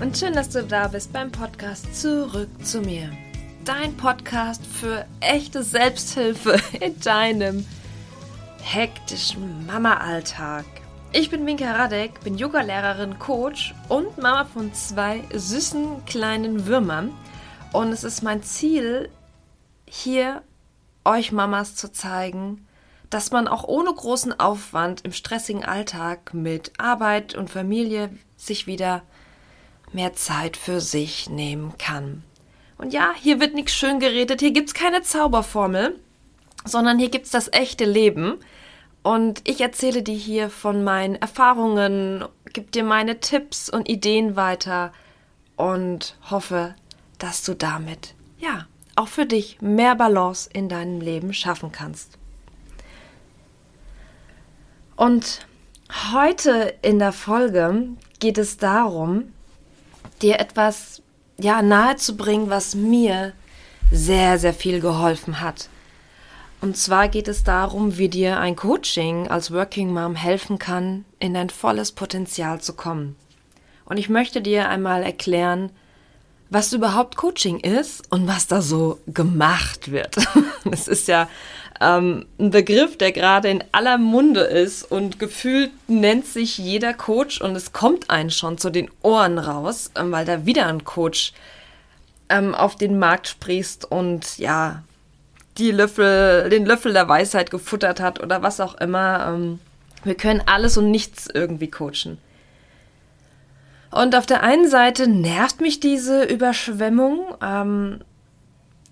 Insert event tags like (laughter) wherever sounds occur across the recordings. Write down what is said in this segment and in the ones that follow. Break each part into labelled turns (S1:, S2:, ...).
S1: und schön, dass du da bist beim Podcast Zurück zu mir. Dein Podcast für echte Selbsthilfe in deinem hektischen Mama-Alltag. Ich bin Minka Radek, bin Yoga-Lehrerin, Coach und Mama von zwei süßen kleinen Würmern. Und es ist mein Ziel, hier euch Mamas zu zeigen, dass man auch ohne großen Aufwand im stressigen Alltag mit Arbeit und Familie sich wieder mehr Zeit für sich nehmen kann. Und ja, hier wird nichts schön geredet, hier gibt es keine Zauberformel, sondern hier gibt es das echte Leben. Und ich erzähle dir hier von meinen Erfahrungen, gebe dir meine Tipps und Ideen weiter und hoffe, dass du damit, ja, auch für dich mehr Balance in deinem Leben schaffen kannst. Und heute in der Folge geht es darum, dir etwas ja nahezubringen, was mir sehr, sehr viel geholfen hat. Und zwar geht es darum, wie dir ein Coaching als Working Mom helfen kann, in dein volles Potenzial zu kommen. Und ich möchte dir einmal erklären, was überhaupt Coaching ist und was da so gemacht wird. (laughs) Das ist ja ähm, ein Begriff, der gerade in aller Munde ist und gefühlt nennt sich jeder Coach und es kommt einen schon zu den Ohren raus, ähm, weil da wieder ein Coach ähm, auf den Markt sprießt und ja, die Löffel, den Löffel der Weisheit gefuttert hat oder was auch immer. Ähm, wir können alles und nichts irgendwie coachen. Und auf der einen Seite nervt mich diese Überschwemmung, ähm,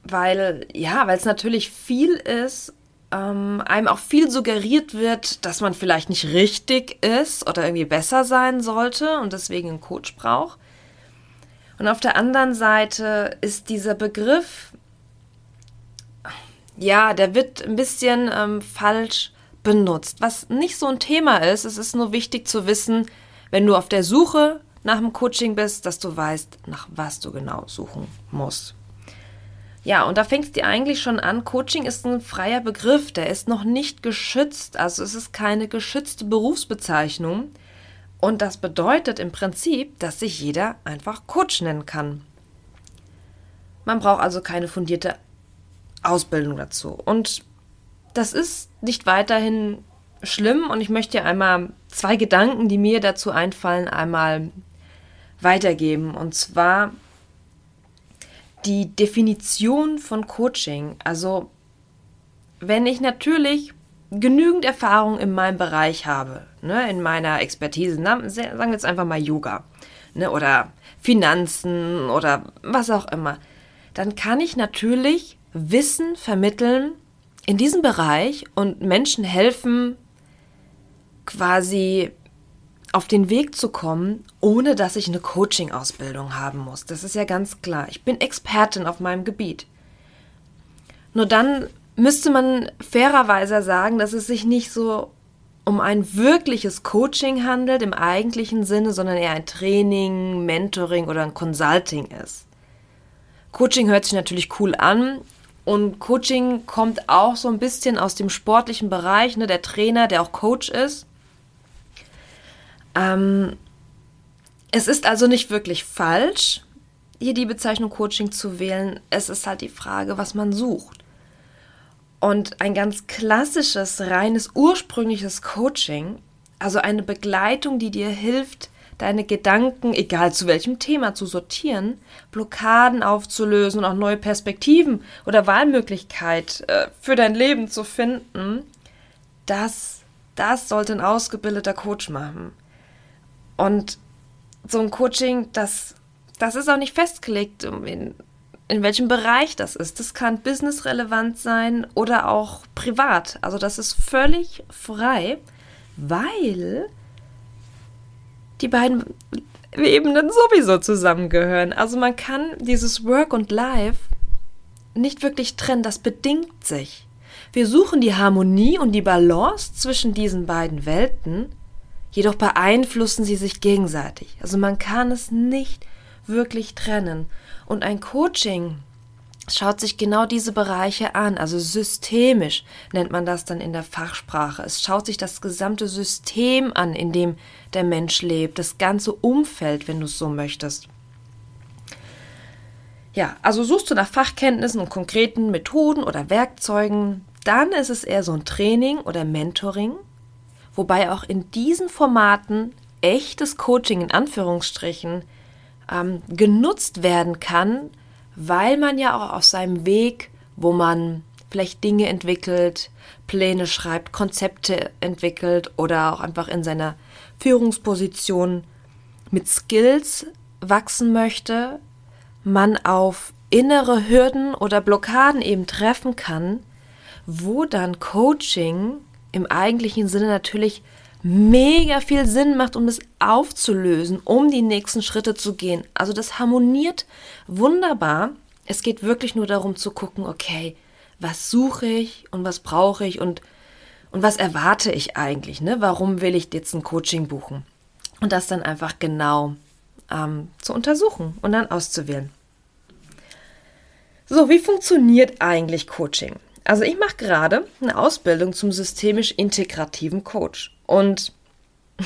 S1: weil ja, weil es natürlich viel ist ähm, einem auch viel suggeriert wird, dass man vielleicht nicht richtig ist oder irgendwie besser sein sollte und deswegen einen Coach braucht. Und auf der anderen Seite ist dieser Begriff, ja, der wird ein bisschen ähm, falsch benutzt, was nicht so ein Thema ist. Es ist nur wichtig zu wissen, wenn du auf der Suche nach dem Coaching bist, dass du weißt, nach was du genau suchen musst. Ja, und da fängst du eigentlich schon an. Coaching ist ein freier Begriff, der ist noch nicht geschützt. Also es ist keine geschützte Berufsbezeichnung. Und das bedeutet im Prinzip, dass sich jeder einfach Coach nennen kann. Man braucht also keine fundierte Ausbildung dazu. Und das ist nicht weiterhin schlimm. Und ich möchte dir einmal zwei Gedanken, die mir dazu einfallen, einmal weitergeben. Und zwar die Definition von Coaching. Also wenn ich natürlich genügend Erfahrung in meinem Bereich habe, ne, in meiner Expertise, na, sagen wir jetzt einfach mal Yoga ne, oder Finanzen oder was auch immer, dann kann ich natürlich Wissen vermitteln in diesem Bereich und Menschen helfen, quasi auf den Weg zu kommen, ohne dass ich eine Coaching-Ausbildung haben muss. Das ist ja ganz klar. Ich bin Expertin auf meinem Gebiet. Nur dann müsste man fairerweise sagen, dass es sich nicht so um ein wirkliches Coaching handelt im eigentlichen Sinne, sondern eher ein Training, Mentoring oder ein Consulting ist. Coaching hört sich natürlich cool an und Coaching kommt auch so ein bisschen aus dem sportlichen Bereich, ne, der Trainer, der auch Coach ist. Ähm, es ist also nicht wirklich falsch, hier die Bezeichnung Coaching zu wählen. Es ist halt die Frage, was man sucht. Und ein ganz klassisches, reines, ursprüngliches Coaching, also eine Begleitung, die dir hilft, deine Gedanken, egal zu welchem Thema, zu sortieren, Blockaden aufzulösen und auch neue Perspektiven oder Wahlmöglichkeit äh, für dein Leben zu finden, das, das sollte ein ausgebildeter Coach machen. Und so ein Coaching, das, das ist auch nicht festgelegt, in, in welchem Bereich das ist. Das kann businessrelevant sein oder auch privat. Also das ist völlig frei, weil die beiden Ebenen sowieso zusammengehören. Also man kann dieses Work und Life nicht wirklich trennen, das bedingt sich. Wir suchen die Harmonie und die Balance zwischen diesen beiden Welten Jedoch beeinflussen sie sich gegenseitig. Also man kann es nicht wirklich trennen. Und ein Coaching schaut sich genau diese Bereiche an, also systemisch nennt man das dann in der Fachsprache. Es schaut sich das gesamte System an, in dem der Mensch lebt, das ganze Umfeld, wenn du es so möchtest. Ja, also suchst du nach Fachkenntnissen und konkreten Methoden oder Werkzeugen, dann ist es eher so ein Training oder Mentoring, wobei auch in diesen Formaten echtes Coaching in Anführungsstrichen ähm, genutzt werden kann, weil man ja auch auf seinem Weg, wo man vielleicht Dinge entwickelt, Pläne schreibt, Konzepte entwickelt oder auch einfach in seiner Führungsposition mit Skills wachsen möchte, man auf innere Hürden oder Blockaden eben treffen kann, wo dann Coaching im eigentlichen Sinne natürlich mega viel Sinn macht, um es aufzulösen, um die nächsten Schritte zu gehen. Also das harmoniert wunderbar. Es geht wirklich nur darum zu gucken, okay, was suche ich und was brauche ich und, und was erwarte ich eigentlich, ne? Warum will ich jetzt ein Coaching buchen? Und das dann einfach genau ähm, zu untersuchen und dann auszuwählen. So, wie funktioniert eigentlich Coaching? Also ich mache gerade eine Ausbildung zum systemisch integrativen Coach. Und (laughs)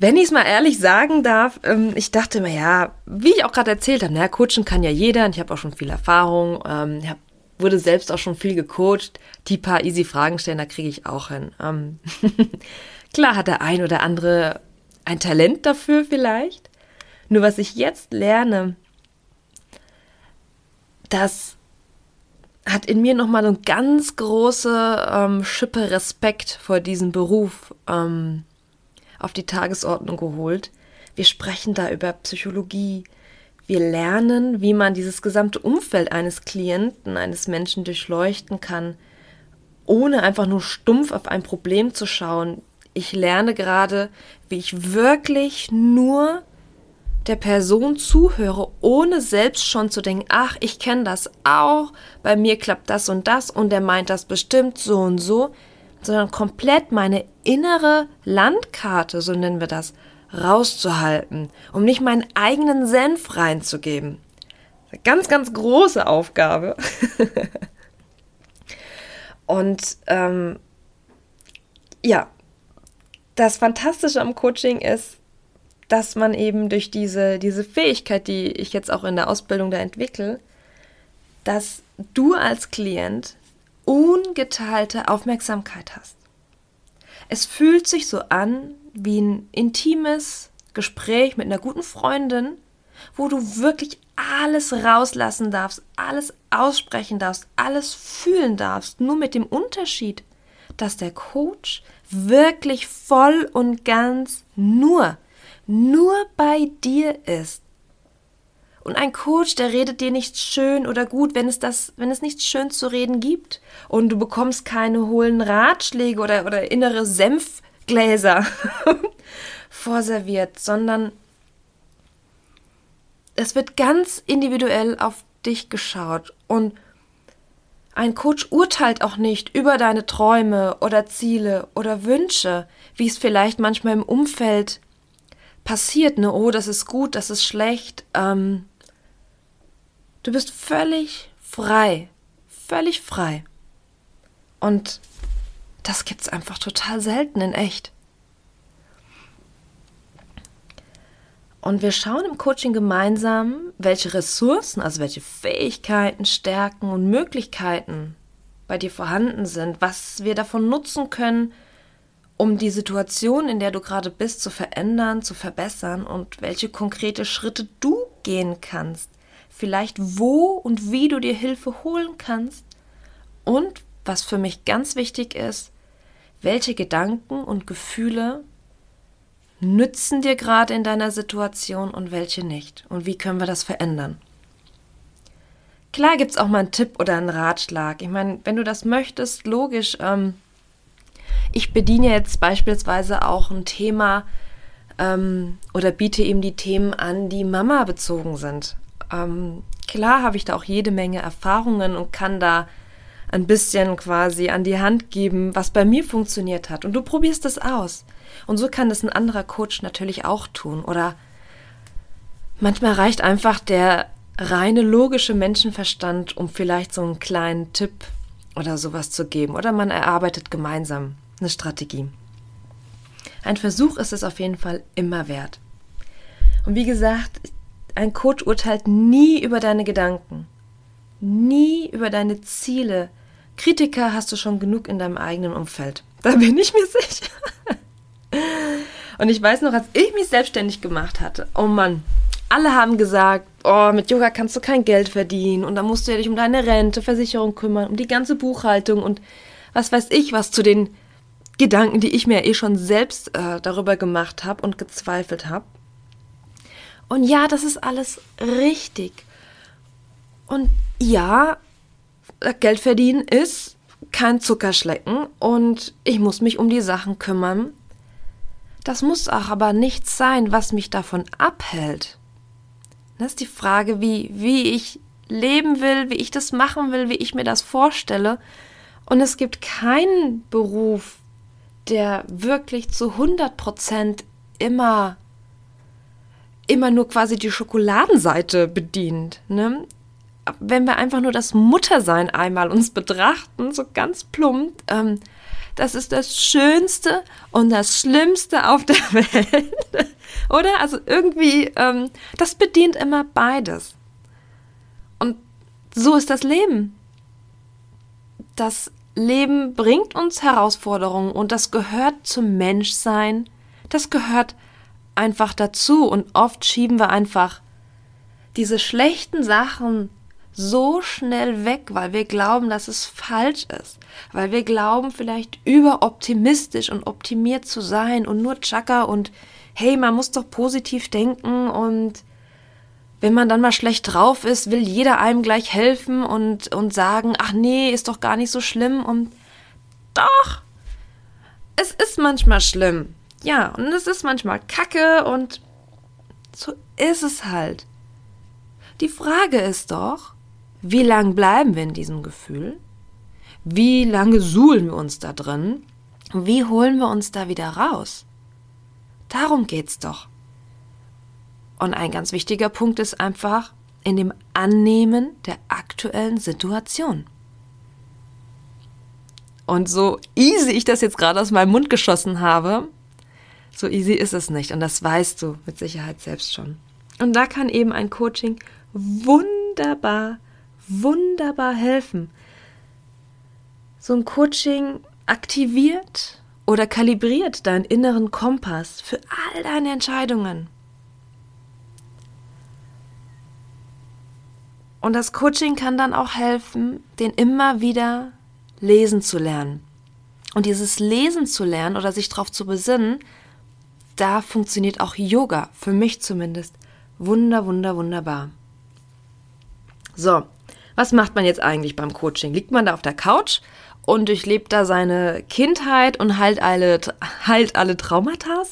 S1: wenn ich es mal ehrlich sagen darf, ähm, ich dachte mir, ja, wie ich auch gerade erzählt habe, naja, coachen kann ja jeder und ich habe auch schon viel Erfahrung, ähm, ich hab, wurde selbst auch schon viel gecoacht. Die paar easy Fragen stellen, da kriege ich auch hin. Ähm, (laughs) klar hat der ein oder andere ein Talent dafür vielleicht. Nur was ich jetzt lerne, dass hat in mir nochmal eine ganz große ähm, Schippe Respekt vor diesem Beruf ähm, auf die Tagesordnung geholt. Wir sprechen da über Psychologie. Wir lernen, wie man dieses gesamte Umfeld eines Klienten, eines Menschen durchleuchten kann, ohne einfach nur stumpf auf ein Problem zu schauen. Ich lerne gerade, wie ich wirklich nur der Person zuhöre, ohne selbst schon zu denken, ach, ich kenne das auch, bei mir klappt das und das und der meint das bestimmt so und so, sondern komplett meine innere Landkarte, so nennen wir das, rauszuhalten, um nicht meinen eigenen Senf reinzugeben. Ganz, ganz große Aufgabe. (laughs) und ähm, ja, das Fantastische am Coaching ist, dass man eben durch diese, diese Fähigkeit, die ich jetzt auch in der Ausbildung da entwickle, dass du als Klient ungeteilte Aufmerksamkeit hast. Es fühlt sich so an wie ein intimes Gespräch mit einer guten Freundin, wo du wirklich alles rauslassen darfst, alles aussprechen darfst, alles fühlen darfst, nur mit dem Unterschied, dass der Coach wirklich voll und ganz nur nur bei dir ist. Und ein Coach, der redet dir nicht schön oder gut, wenn es das, wenn es nichts schön zu reden gibt. Und du bekommst keine hohlen Ratschläge oder, oder innere Senfgläser (laughs) vorserviert, sondern es wird ganz individuell auf dich geschaut. Und ein Coach urteilt auch nicht über deine Träume oder Ziele oder Wünsche, wie es vielleicht manchmal im Umfeld passiert, ne, oh, das ist gut, das ist schlecht. Ähm, du bist völlig frei, völlig frei. Und das gibt's einfach total selten in echt. Und wir schauen im Coaching gemeinsam, welche Ressourcen, also welche Fähigkeiten, Stärken und Möglichkeiten bei dir vorhanden sind, was wir davon nutzen können, um die Situation, in der du gerade bist, zu verändern, zu verbessern und welche konkrete Schritte du gehen kannst. Vielleicht wo und wie du dir Hilfe holen kannst. Und was für mich ganz wichtig ist, welche Gedanken und Gefühle nützen dir gerade in deiner Situation und welche nicht. Und wie können wir das verändern? Klar gibt es auch mal einen Tipp oder einen Ratschlag. Ich meine, wenn du das möchtest, logisch, ähm, ich bediene jetzt beispielsweise auch ein Thema ähm, oder biete eben die Themen an, die Mama bezogen sind. Ähm, klar habe ich da auch jede Menge Erfahrungen und kann da ein bisschen quasi an die Hand geben, was bei mir funktioniert hat. Und du probierst es aus. Und so kann das ein anderer Coach natürlich auch tun. Oder manchmal reicht einfach der reine logische Menschenverstand, um vielleicht so einen kleinen Tipp oder sowas zu geben. Oder man erarbeitet gemeinsam eine Strategie. Ein Versuch ist es auf jeden Fall immer wert. Und wie gesagt, ein Coach urteilt nie über deine Gedanken, nie über deine Ziele. Kritiker hast du schon genug in deinem eigenen Umfeld. (laughs) Da bin ich mir sicher. Und ich weiß noch, als ich mich selbstständig gemacht hatte, oh Mann, alle haben gesagt, oh, mit Yoga kannst du kein Geld verdienen und dann musst du ja dich um deine Rente, Versicherung kümmern, um die ganze Buchhaltung und was weiß ich, was zu den Gedanken, die ich mir eh schon selbst äh, darüber gemacht habe und gezweifelt habe. Und ja, das ist alles richtig. Und ja, Geld verdienen ist kein Zuckerschlecken und ich muss mich um die Sachen kümmern. Das muss auch aber nichts sein, was mich davon abhält. Das ist die Frage, wie, wie ich leben will, wie ich das machen will, wie ich mir das vorstelle. Und es gibt keinen Beruf, der wirklich zu 100 Prozent immer, immer nur quasi die Schokoladenseite bedient. Ne? Wenn wir einfach nur das Muttersein einmal uns betrachten, so ganz plump, ähm, das ist das Schönste und das Schlimmste auf der (laughs) Welt. Oder? Also irgendwie, ähm, das bedient immer beides. Und so ist das Leben. Das Leben bringt uns Herausforderungen und das gehört zum Menschsein. Das gehört einfach dazu und oft schieben wir einfach diese schlechten Sachen so schnell weg, weil wir glauben, dass es falsch ist, weil wir glauben, vielleicht überoptimistisch und optimiert zu sein und nur Chaka und hey, man muss doch positiv denken und wenn man dann mal schlecht drauf ist, will jeder einem gleich helfen und, und sagen, ach nee, ist doch gar nicht so schlimm und doch, es ist manchmal schlimm. Ja, und es ist manchmal kacke und so ist es halt. Die Frage ist doch, wie lange bleiben wir in diesem Gefühl? Wie lange suhlen wir uns da drin? Wie holen wir uns da wieder raus? Darum geht's doch. Und ein ganz wichtiger Punkt ist einfach in dem Annehmen der aktuellen Situation. Und so easy ich das jetzt gerade aus meinem Mund geschossen habe, so easy ist es nicht. Und das weißt du mit Sicherheit selbst schon. Und da kann eben ein Coaching wunderbar, wunderbar helfen. So ein Coaching aktiviert oder kalibriert deinen inneren Kompass für all deine Entscheidungen. Und das Coaching kann dann auch helfen, den immer wieder lesen zu lernen. Und dieses Lesen zu lernen oder sich darauf zu besinnen, da funktioniert auch Yoga, für mich zumindest, wunder, wunder, wunderbar. So, was macht man jetzt eigentlich beim Coaching? Liegt man da auf der Couch und durchlebt da seine Kindheit und heilt alle, heilt alle Traumata?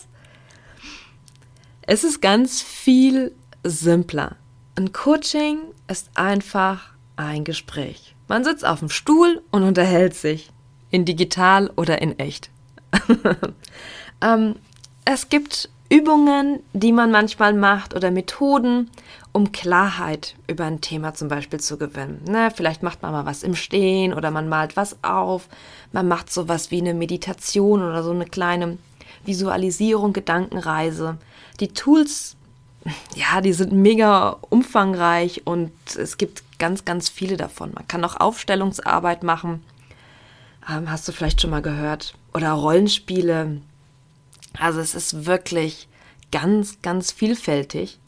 S1: Es ist ganz viel simpler. Ein Coaching ist einfach ein Gespräch. Man sitzt auf dem Stuhl und unterhält sich. In digital oder in echt. (laughs) ähm, es gibt Übungen, die man manchmal macht oder Methoden, um Klarheit über ein Thema zum Beispiel zu gewinnen. Ne, vielleicht macht man mal was im Stehen oder man malt was auf. Man macht sowas wie eine Meditation oder so eine kleine Visualisierung, Gedankenreise. Die Tools (laughs) ja, die sind mega umfangreich und es gibt ganz, ganz viele davon. Man kann auch Aufstellungsarbeit machen. Ähm, hast du vielleicht schon mal gehört? Oder Rollenspiele. Also es ist wirklich ganz, ganz vielfältig.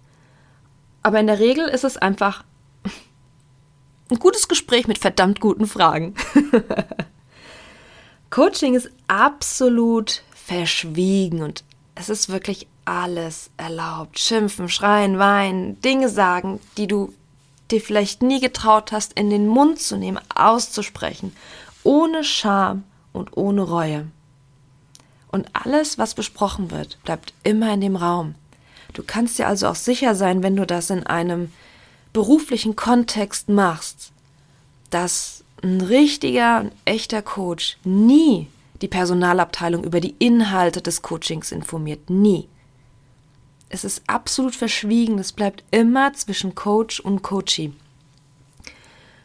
S1: Aber in der Regel ist es einfach (laughs) ein gutes Gespräch mit verdammt guten Fragen. (laughs) Coaching ist absolut verschwiegen und es ist wirklich alles erlaubt. Schimpfen, schreien, weinen, Dinge sagen, die du dir vielleicht nie getraut hast, in den Mund zu nehmen, auszusprechen, ohne Scham und ohne Reue. Und alles, was besprochen wird, bleibt immer in dem Raum. Du kannst dir also auch sicher sein, wenn du das in einem beruflichen Kontext machst, dass ein richtiger und echter Coach nie die Personalabteilung über die Inhalte des Coachings informiert. Nie. Es ist absolut verschwiegen. Es bleibt immer zwischen Coach und Coachee.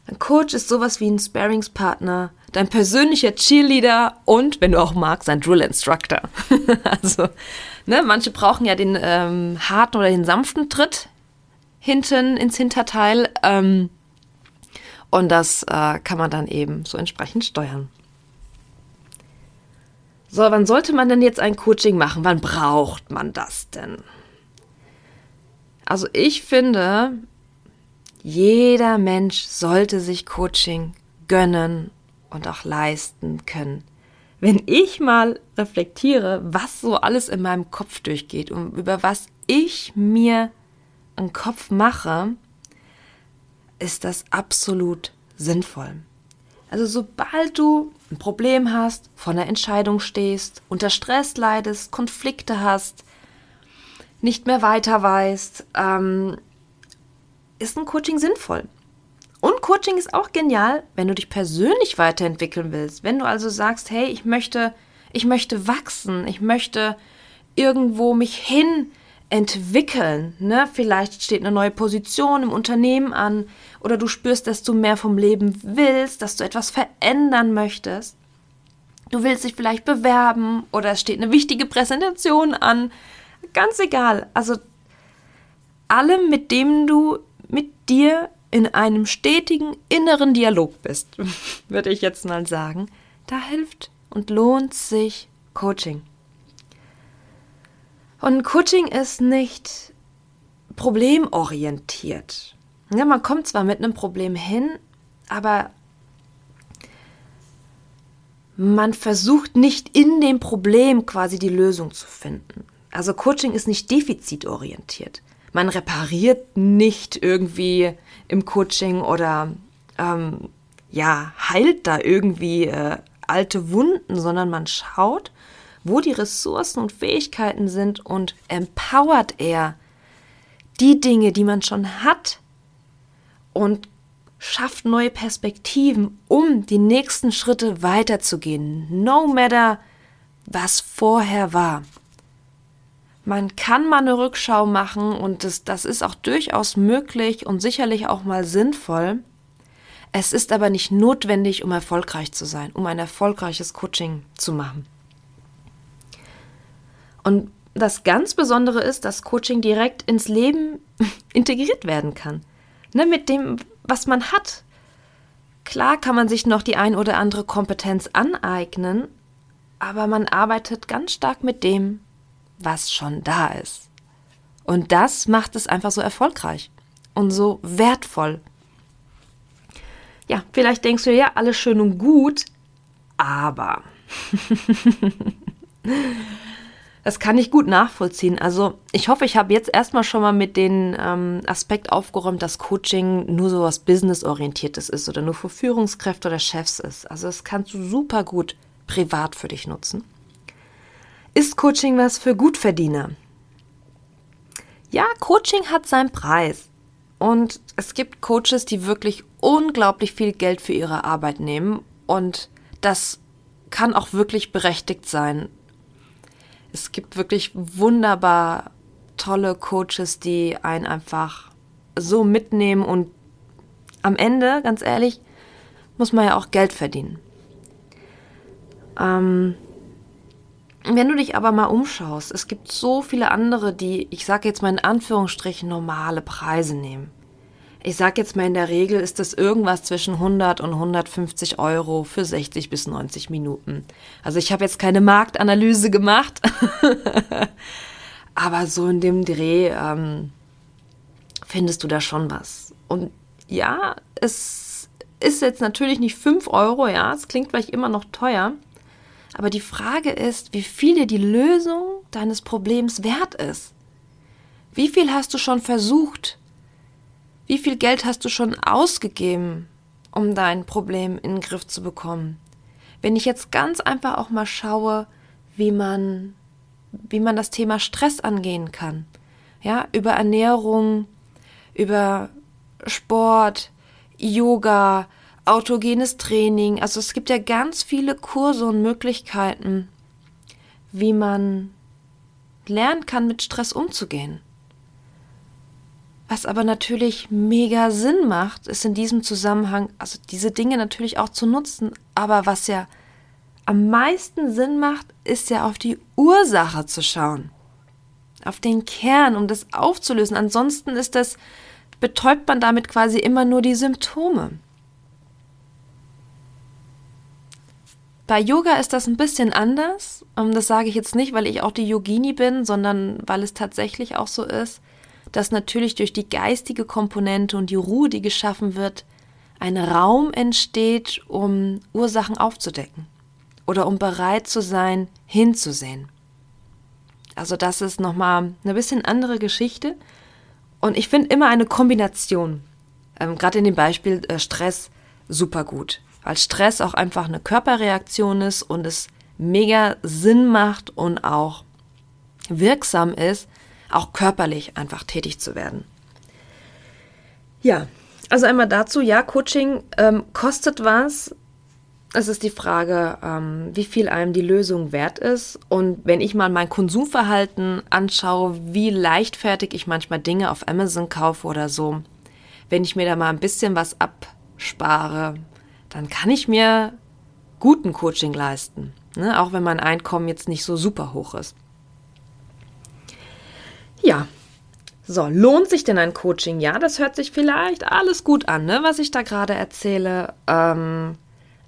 S1: Ein Coach ist sowas wie ein Sparingspartner, dein persönlicher Cheerleader und, wenn du auch magst, ein Drill Instructor. (laughs) also, ne, manche brauchen ja den ähm, harten oder den sanften Tritt hinten ins Hinterteil. Ähm, und das äh, kann man dann eben so entsprechend steuern. So, wann sollte man denn jetzt ein Coaching machen? Wann braucht man das denn? Also ich finde, jeder Mensch sollte sich Coaching gönnen und auch leisten können. Wenn ich mal reflektiere, was so alles in meinem Kopf durchgeht und über was ich mir einen Kopf mache, ist das absolut sinnvoll. Also sobald du ein Problem hast, vor einer Entscheidung stehst, unter Stress leidest, Konflikte hast, nicht mehr weiter weißt, ähm, ist ein Coaching sinnvoll. Und Coaching ist auch genial, wenn du dich persönlich weiterentwickeln willst. Wenn du also sagst, hey, ich möchte, ich möchte wachsen, ich möchte irgendwo mich hin entwickeln. Ne? Vielleicht steht eine neue Position im Unternehmen an oder du spürst, dass du mehr vom Leben willst, dass du etwas verändern möchtest. Du willst dich vielleicht bewerben oder es steht eine wichtige Präsentation an. Ganz egal. Also alle, mit denen du dir in einem stetigen inneren Dialog bist, (laughs) würde ich jetzt mal sagen, da hilft und lohnt sich Coaching. Und Coaching ist nicht problemorientiert. Ja, man kommt zwar mit einem Problem hin, aber man versucht nicht in dem Problem quasi die Lösung zu finden. Also Coaching ist nicht defizitorientiert. Man repariert nicht irgendwie im Coaching oder ähm, ja, heilt da irgendwie äh, alte Wunden, sondern man schaut, wo die Ressourcen und Fähigkeiten sind und empowert er die Dinge, die man schon hat und schafft neue Perspektiven, um die nächsten Schritte weiterzugehen, no matter was vorher war. Man kann mal eine Rückschau machen und das, das ist auch durchaus möglich und sicherlich auch mal sinnvoll. Es ist aber nicht notwendig, um erfolgreich zu sein, um ein erfolgreiches Coaching zu machen. Und das ganz Besondere ist, dass Coaching direkt ins Leben (laughs) integriert werden kann. Ne, mit dem, was man hat. Klar kann man sich noch die ein oder andere Kompetenz aneignen, aber man arbeitet ganz stark mit dem, was schon da ist. Und das macht es einfach so erfolgreich und so wertvoll. Ja, vielleicht denkst du ja, alles schön und gut, aber (laughs) Das kann ich gut nachvollziehen. Also ich hoffe, ich habe jetzt erstmal schon mal mit dem ähm, Aspekt aufgeräumt, dass Coaching nur so was Business-orientiertes ist oder nur für Führungskräfte oder Chefs ist. Also das kannst du super gut privat für dich nutzen. Ist Coaching was für Gutverdiener? Ja, Coaching hat seinen Preis. Und es gibt Coaches, die wirklich unglaublich viel Geld für ihre Arbeit nehmen. Und das kann auch wirklich berechtigt sein es gibt wirklich wunderbar tolle Coaches, die einen einfach so mitnehmen und am Ende, ganz ehrlich, muss man ja auch Geld verdienen. Ähm, wenn du dich aber mal umschaust, es gibt so viele andere, die, ich sage jetzt mal in Anführungsstrichen, normale Preise nehmen ich sag jetzt mal in der Regel ist das irgendwas zwischen 100 und 150 Euro für 60 bis 90 Minuten. Also ich habe jetzt keine Marktanalyse gemacht, (laughs) aber so in dem Dreh ähm, findest du da schon was. Und ja, es ist jetzt natürlich nicht 5 Euro, ja, es klingt vielleicht immer noch teuer, aber die Frage ist, wie viel dir die Lösung deines Problems wert ist. Wie viel hast du schon versucht, wie viel Geld hast du schon ausgegeben, um dein Problem in den Griff zu bekommen? Wenn ich jetzt ganz einfach auch mal schaue, wie man, wie man das Thema Stress angehen kann. Ja, über Ernährung, über Sport, Yoga, autogenes Training. Also es gibt ja ganz viele Kurse und Möglichkeiten, wie man lernen kann, mit Stress umzugehen. Was aber natürlich mega Sinn macht, ist in diesem Zusammenhang, also diese Dinge natürlich auch zu nutzen, aber was ja am meisten Sinn macht, ist ja auf die Ursache zu schauen. Auf den Kern, um das aufzulösen. Ansonsten ist das betäubt man damit quasi immer nur die Symptome. Bei Yoga ist das ein bisschen anders. Ähm, das sage ich jetzt nicht, weil ich auch die Yogini bin, sondern weil es tatsächlich auch so ist, dass natürlich durch die geistige Komponente und die Ruhe, die geschaffen wird, ein Raum entsteht, um Ursachen aufzudecken oder um bereit zu sein, hinzusehen. Also das ist nochmal eine bisschen andere Geschichte. Und ich finde immer eine Kombination, ähm, gerade in dem Beispiel äh, Stress, super gut weil Stress auch einfach eine Körperreaktion ist und es mega Sinn macht und auch wirksam ist, auch körperlich einfach tätig zu werden. Ja, also einmal dazu, ja, Coaching ähm, kostet was. Es ist die Frage, ähm, wie viel einem die Lösung wert ist. Und wenn ich mal mein Konsumverhalten anschaue, wie leichtfertig ich manchmal Dinge auf Amazon kaufe oder so, wenn ich mir da mal ein bisschen was abspare, dann kann ich mir guten Coaching leisten, ne? auch wenn mein Einkommen jetzt nicht so super hoch ist. Ja, so, lohnt sich denn ein Coaching? Ja, das hört sich vielleicht alles gut an, ne, was ich da gerade erzähle. Ähm,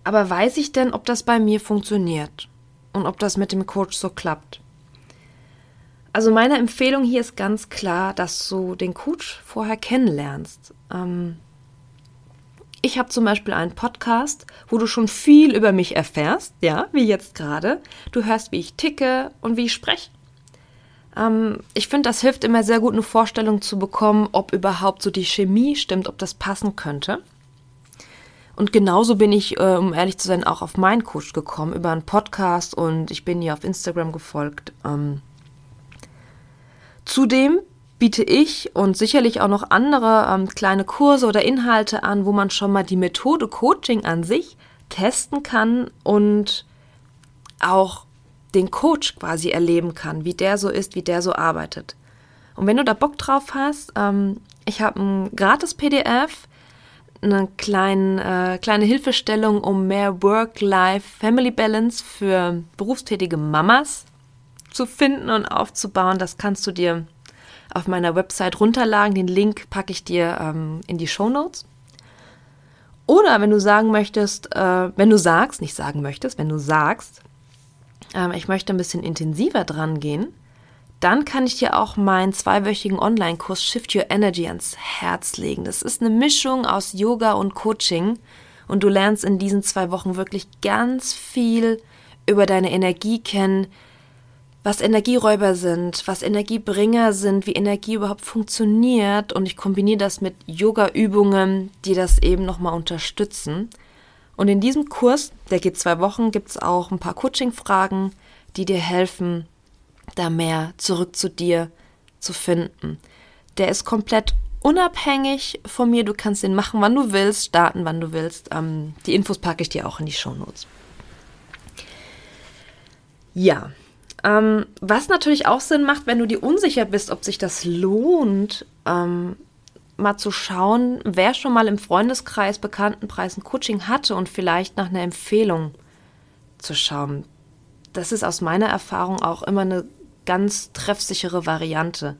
S1: aber weiß ich denn, ob das bei mir funktioniert und ob das mit dem Coach so klappt? Also meine Empfehlung hier ist ganz klar, dass du den Coach vorher kennenlernst. Ähm, ich habe zum Beispiel einen Podcast, wo du schon viel über mich erfährst, ja, wie jetzt gerade. Du hörst, wie ich ticke und wie ich spreche. Ähm, ich finde, das hilft immer sehr gut, eine Vorstellung zu bekommen, ob überhaupt so die Chemie stimmt, ob das passen könnte. Und genauso bin ich, äh, um ehrlich zu sein, auch auf meinen Coach gekommen über einen Podcast und ich bin ihr auf Instagram gefolgt. Ähm, zudem biete ich und sicherlich auch noch andere ähm, kleine Kurse oder Inhalte an, wo man schon mal die Methode Coaching an sich testen kann und auch den Coach quasi erleben kann, wie der so ist, wie der so arbeitet. Und wenn du da Bock drauf hast, ähm, ich habe ein gratis PDF, eine kleine, äh, kleine Hilfestellung, um mehr Work-Life-Family-Balance für berufstätige Mamas zu finden und aufzubauen. Das kannst du dir auf meiner Website runterladen. Den Link packe ich dir ähm, in die Show Notes. Oder wenn du sagen möchtest, äh, wenn du sagst, nicht sagen möchtest, wenn du sagst, äh, ich möchte ein bisschen intensiver dran gehen, dann kann ich dir auch meinen zweiwöchigen Online-Kurs Shift Your Energy ans Herz legen. Das ist eine Mischung aus Yoga und Coaching und du lernst in diesen zwei Wochen wirklich ganz viel über deine Energie kennen, was Energieräuber sind, was Energiebringer sind, wie Energie überhaupt funktioniert und ich kombiniere das mit Yoga-Übungen, die das eben nochmal unterstützen. Und in diesem Kurs, der geht zwei Wochen, gibt es auch ein paar Coaching-Fragen, die dir helfen, da mehr zurück zu dir zu finden. Der ist komplett unabhängig von mir. Du kannst den machen, wann du willst, starten, wann du willst. Ähm, die Infos packe ich dir auch in die Show Notes. Ja, ähm, was natürlich auch Sinn macht, wenn du dir unsicher bist, ob sich das lohnt, ähm, mal zu schauen, wer schon mal im Freundeskreis Bekanntenpreis ein Coaching hatte und vielleicht nach einer Empfehlung zu schauen. Das ist aus meiner Erfahrung auch immer eine ganz treffsichere Variante.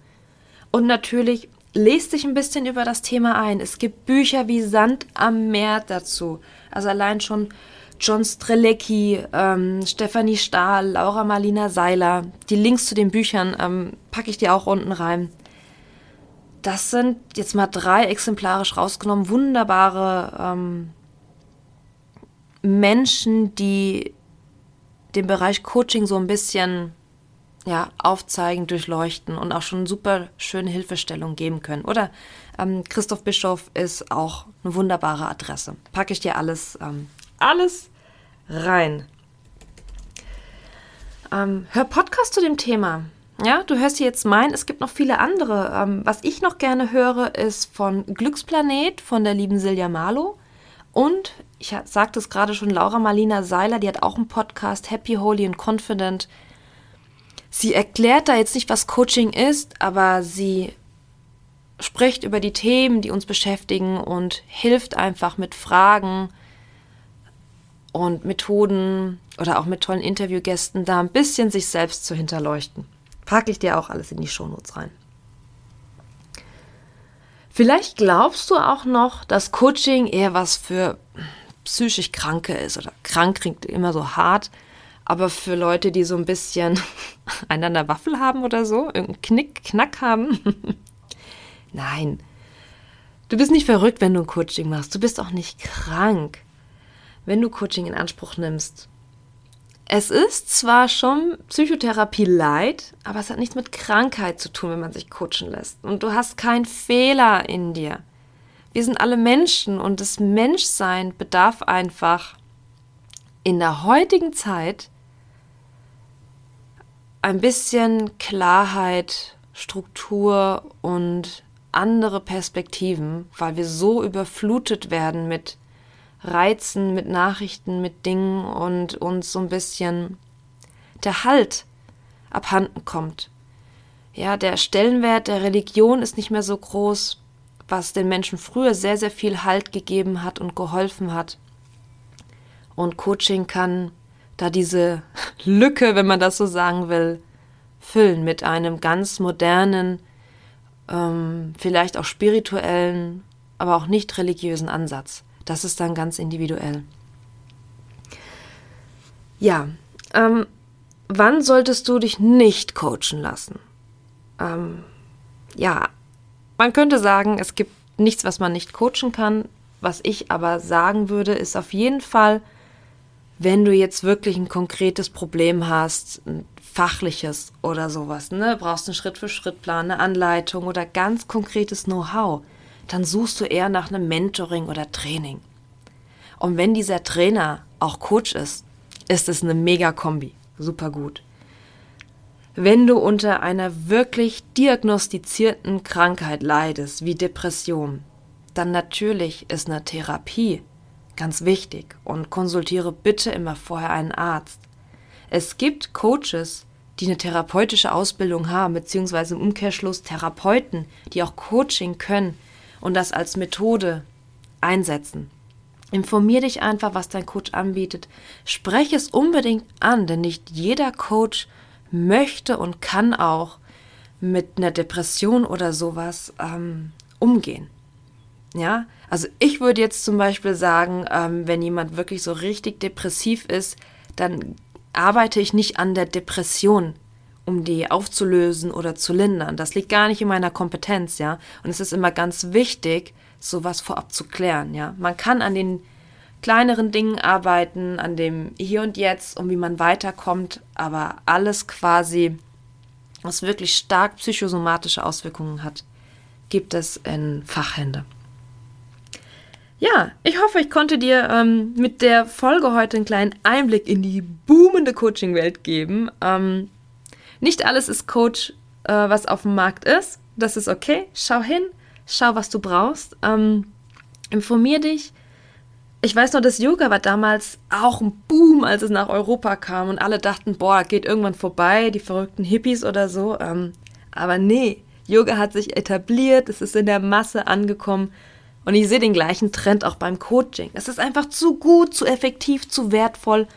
S1: Und natürlich lest dich ein bisschen über das Thema ein. Es gibt Bücher wie Sand am Meer dazu. Also allein schon John Strelecki, ähm, Stefanie Stahl, Laura Marlina Seiler. Die Links zu den Büchern ähm, packe ich dir auch unten rein. Das sind jetzt mal drei exemplarisch rausgenommen, wunderbare ähm, Menschen, die den Bereich Coaching so ein bisschen ja, aufzeigen, durchleuchten und auch schon super schöne Hilfestellung geben können. Oder ähm, Christoph Bischof ist auch eine wunderbare Adresse. Packe ich dir alles ähm, alles rein. Ähm, hör Podcast zu dem Thema. Ja, du hörst hier jetzt meinen, es gibt noch viele andere. Ähm, was ich noch gerne höre, ist von Glücksplanet von der lieben Silja Malo. Und ich sagte es gerade schon, Laura Marlina Seiler, die hat auch einen Podcast, Happy, Holy and Confident. Sie erklärt da jetzt nicht, was Coaching ist, aber sie spricht über die Themen, die uns beschäftigen und hilft einfach mit Fragen, und Methoden oder auch mit tollen Interviewgästen da ein bisschen sich selbst zu hinterleuchten. Packe ich dir auch alles in die Shownotes rein. Vielleicht glaubst du auch noch, dass Coaching eher was für psychisch Kranke ist oder krank klingt immer so hart, aber für Leute, die so ein bisschen (laughs) einander Waffel haben oder so, irgendeinen Knick, Knack haben. (laughs) Nein. Du bist nicht verrückt, wenn du ein Coaching machst. Du bist auch nicht krank, wenn du Coaching in Anspruch nimmst. Es ist zwar schon Psychotherapie leid, aber es hat nichts mit Krankheit zu tun, wenn man sich coachen lässt. Und du hast keinen Fehler in dir. Wir sind alle Menschen und das Menschsein bedarf einfach in der heutigen Zeit ein bisschen Klarheit, Struktur und andere Perspektiven, weil wir so überflutet werden mit Reizen, mit Nachrichten, mit Dingen und uns so ein bisschen der Halt abhanden kommt. Ja, der Stellenwert der Religion ist nicht mehr so groß, was den Menschen früher sehr, sehr viel Halt gegeben hat und geholfen hat. Und Coaching kann da diese (laughs) Lücke, wenn man das so sagen will, füllen mit einem ganz modernen, ähm, vielleicht auch spirituellen, aber auch nicht religiösen Ansatz. Das ist dann ganz individuell. Ja, ähm, wann solltest du dich nicht coachen lassen? Ähm, ja, man könnte sagen, es gibt nichts, was man nicht coachen kann. Was ich aber sagen würde, ist auf jeden Fall, wenn du jetzt wirklich ein konkretes Problem hast, ein fachliches oder sowas, ne, brauchst einen Schritt-für-Schritt-Plan, eine Anleitung oder ganz konkretes Know-how, dann suchst du eher nach einem Mentoring oder Training. Und wenn dieser Trainer auch Coach ist, ist es eine Mega-Kombi. Super gut. Wenn du unter einer wirklich diagnostizierten Krankheit leidest, wie Depression, dann natürlich ist eine Therapie Ganz wichtig und konsultiere bitte immer vorher einen Arzt. Es gibt Coaches, die eine therapeutische Ausbildung haben, beziehungsweise im Umkehrschluss Therapeuten, die auch Coaching können und das als Methode einsetzen. Informier dich einfach, was dein Coach anbietet. Spreche es unbedingt an, denn nicht jeder Coach möchte und kann auch mit einer Depression oder sowas ähm, umgehen. Ja, also ich würde jetzt zum Beispiel sagen, ähm, wenn jemand wirklich so richtig depressiv ist, dann arbeite ich nicht an der Depression, um die aufzulösen oder zu lindern. Das liegt gar nicht in meiner Kompetenz, ja. Und es ist immer ganz wichtig, sowas vorab zu klären, ja. Man kann an den kleineren Dingen arbeiten, an dem Hier und Jetzt, um wie man weiterkommt, aber alles quasi, was wirklich stark psychosomatische Auswirkungen hat, gibt es in Fachhände. Ja, ich hoffe, ich konnte dir ähm, mit der Folge heute einen kleinen Einblick in die boomende Coaching-Welt geben. Ähm, nicht alles ist Coach, äh, was auf dem Markt ist. Das ist okay. Schau hin, schau, was du brauchst. Ähm, informier dich. Ich weiß noch, das Yoga war damals auch ein Boom, als es nach Europa kam und alle dachten, boah, geht irgendwann vorbei, die verrückten Hippies oder so. Ähm, aber nee, Yoga hat sich etabliert, es ist in der Masse angekommen und ich sehe den gleichen Trend auch beim Coaching. Es ist einfach zu gut, zu effektiv, zu wertvoll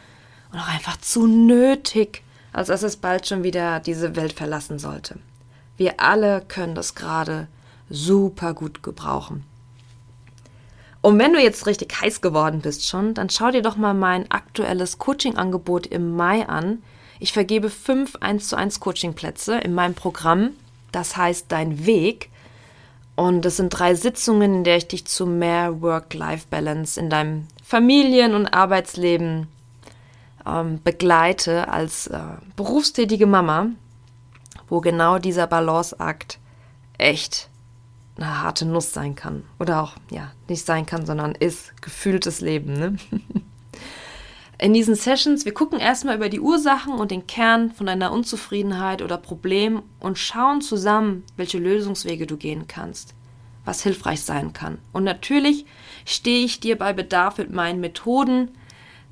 S1: und auch einfach zu nötig, als dass es bald schon wieder diese Welt verlassen sollte. Wir alle können das gerade super gut gebrauchen. Und wenn du jetzt richtig heiß geworden bist schon, dann schau dir doch mal mein aktuelles Coaching-Angebot im Mai an. Ich vergebe fünf 1 zu 1 Coaching-Plätze in meinem Programm. Das heißt Dein Weg. Und es sind drei Sitzungen, in der ich dich zu mehr Work-Life-Balance in deinem Familien- und Arbeitsleben ähm, begleite als äh, berufstätige Mama, wo genau dieser Balanceakt echt eine harte Nuss sein kann. Oder auch, ja, nicht sein kann, sondern ist gefühltes Leben. Ne? (laughs) In diesen Sessions, wir gucken erstmal über die Ursachen und den Kern von deiner Unzufriedenheit oder Problem und schauen zusammen, welche Lösungswege du gehen kannst, was hilfreich sein kann. Und natürlich stehe ich dir bei Bedarf mit meinen Methoden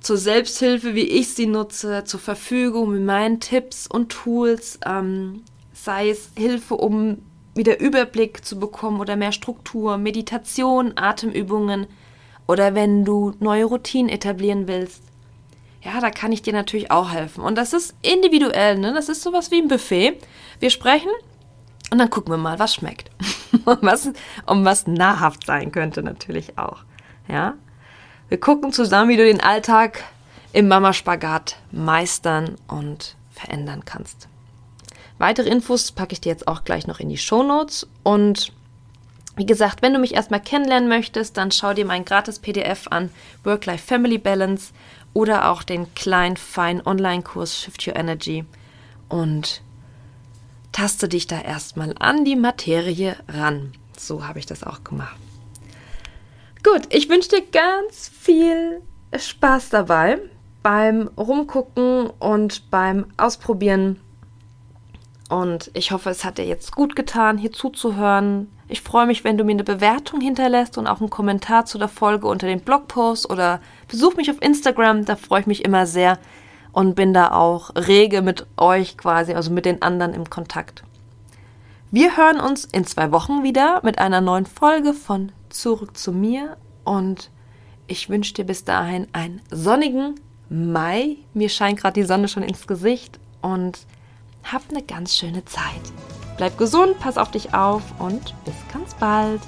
S1: zur Selbsthilfe, wie ich sie nutze, zur Verfügung mit meinen Tipps und Tools, ähm, sei es Hilfe, um wieder Überblick zu bekommen oder mehr Struktur, Meditation, Atemübungen oder wenn du neue Routinen etablieren willst ja, da kann ich dir natürlich auch helfen. Und das ist individuell, ne? Das ist sowas wie ein Buffet. Wir sprechen und dann gucken wir mal, was schmeckt. (laughs) was, um was nahrhaft sein könnte natürlich auch. Ja? Wir gucken zusammen, wie du den Alltag im Mama-Spagat meistern und verändern kannst. Weitere Infos packe ich dir jetzt auch gleich noch in die Show Notes und wie gesagt, wenn du mich erstmal kennenlernen möchtest, dann schau dir mein gratis PDF an, Work-Life-Family Balance oder auch den kleinen, feinen Online-Kurs Shift Your Energy und taste dich da erstmal an die Materie ran. So habe ich das auch gemacht. Gut, ich wünsche dir ganz viel Spaß dabei beim Rumgucken und beim Ausprobieren. Und ich hoffe, es hat dir jetzt gut getan, hier zuzuhören, ich freue mich, wenn du mir eine Bewertung hinterlässt und auch einen Kommentar zu der Folge unter dem Blogpost oder besuch mich auf Instagram, da freue ich mich immer sehr und bin da auch rege mit euch quasi, also mit den anderen im Kontakt. Wir hören uns in zwei Wochen wieder mit einer neuen Folge von Zurück zu mir und ich wünsche dir bis dahin einen sonnigen Mai. Mir scheint gerade die Sonne schon ins Gesicht und hab eine ganz schöne Zeit. Bleib gesund, pass auf dich auf und bis ganz bald.